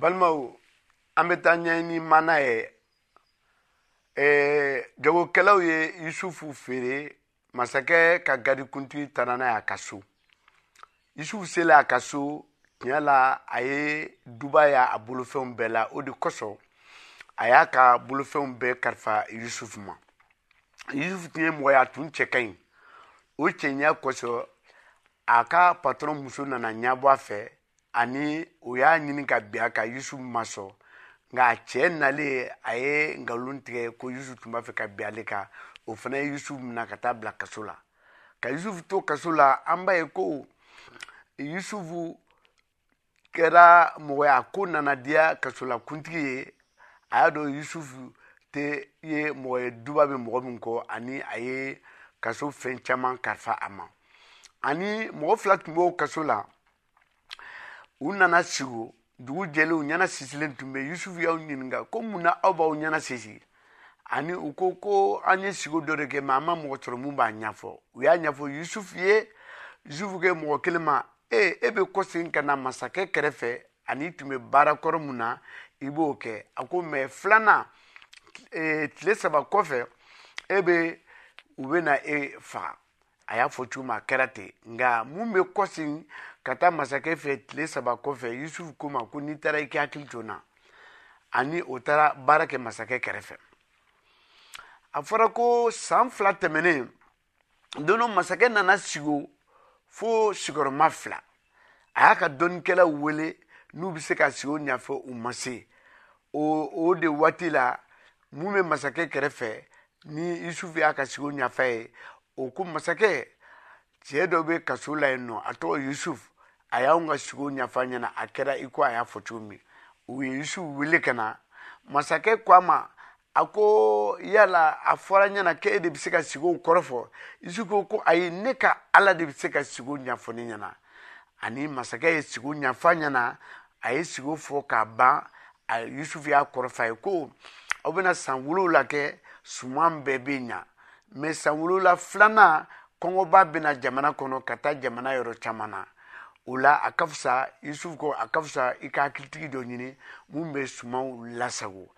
balimaw an bɛ taa ɲɛ ni mana ye ee jagokɛlaw ye yusufu feere masakɛ ka gadikuntigi taara n'a ye a ka so yusufu selen a ka so tiɲɛ la a ye duba y'a a bolofɛnw bɛɛ la o de kosɔn a y'a ka bolofɛnw bɛɛ kalifa yusufu ma yusufu tun ye mɔgɔ ye a tun cɛ ka ɲi o cɛɲa kosɔn a ka patɔrɔn muso nana ɲɛbɔ a fɛ ani o y'a ɲini ka bin a ka yusu masɔn nka a cɛ nalen a ye nkalon tigɛ ko yusu tun b'a fɛ ka bin ale kan o fana ye yusu minɛ ka taa bila kaso la ka yusufu to kaso la an b'a ye ko yusufu kɛra mɔgɔya ko nana diya kasolakuntigi ye a y'a dɔn yusufu tɛ ye mɔgɔ ye duba bɛ mɔgɔ min kɔ ani a ye kaso fɛn caman kalifa a ma ani mɔgɔ fila tun b'o kaso la u nana sigi dugu jɛlen u ɲɛna sisilen tun bɛ yusufu y'aw ɲininka ko mun na aw b'aw ɲɛna sisi ani u ko ko an ye sigi dɔ de kɛ mɛ an ma mɔgɔ sɔrɔ mun b'a ɲɛfɔ u y'a ɲɛfɔ yusufu ye yusufu kɛ mɔgɔ kelen ma ee e bɛ kɔsegin ka na masakɛ kɛrɛfɛ ani tun bɛ baara kɔrɔ mun na i b'o kɛ a ko mɛ filanan ee, tile saba kɔfɛ e bɛ u bɛ na e faga a y'a fɔ cogo min a kɛra ten nka mun bɛ kɔsegin ka taa masakɛ fɛ tile saba kɔfɛ yusufu ko ma ko n'i taara i k'i hakili to n na ani o taara baara kɛ masakɛ kɛrɛfɛ a fɔra ko san fila tɛmɛnen don dɔ masakɛ nana sigi o fo sigiyɔrɔma fila a y'a ka dɔnnikɛlaw wele n'u bɛ se ka sigi o ɲɛfɛ u ma se o o de waati la mun bɛ masakɛ kɛrɛfɛ ni yusufu y'a ka sigi o ɲɛfɛ ye o ko masakɛ cɛ dɔ bɛ kaso la yen nɔ a tɔgɔ yusufu a y'anw ka sigi o ɲɛfɔ an ɲɛna a kɛra i ko a y'a fɔ cogo min u ye yusufu wele ka na masakɛ ko a ma a ko yala a fɔra ɲɛna ke e de bɛ se ka sigo kɔrɔ fɔ isi ko ko ayi ne ka ala de bɛ se ka sigo ɲɛfɔ ne ɲɛna ani masakɛ ye sigo ɲɛfɔ ɲɛna a ye sigo fɔ k'a ban a yusufu y'a kɔrɔfa ye ko aw bɛna san wolonwula kɛ suman bɛɛ bɛ ɲa mɛ san wolonwula filanan kɔngɔba bɛna jamana kɔnɔ ka taa jamana yɔrɔ caman na o la a ka fisa yusufu ko a ka fisa i ka hakilitigi dɔ ɲini mun bɛ sumanw lasago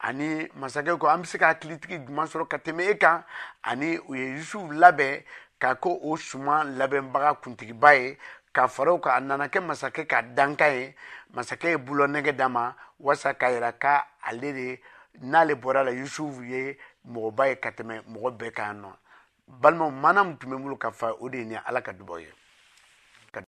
ani masakɛ ko an bɛ se ka hakilitigi ɲuman sɔrɔ ka tɛmɛ e kan ani u ye yusufu labɛn ka ko o suma labɛnbaga kuntigiba ye ka fara o kan a nana kɛ masakɛ ka dankan ye masakɛ ye bolo nɛgɛ d'a ma walasa k'a yira ka ale de n'ale bɔra la yusufu ye mɔgɔba ye ka tɛmɛ mɔgɔ bɛɛ kan nɔ balimaw mana min tun bɛ n bolo ka fa o de ye ni ala ka dubaw ye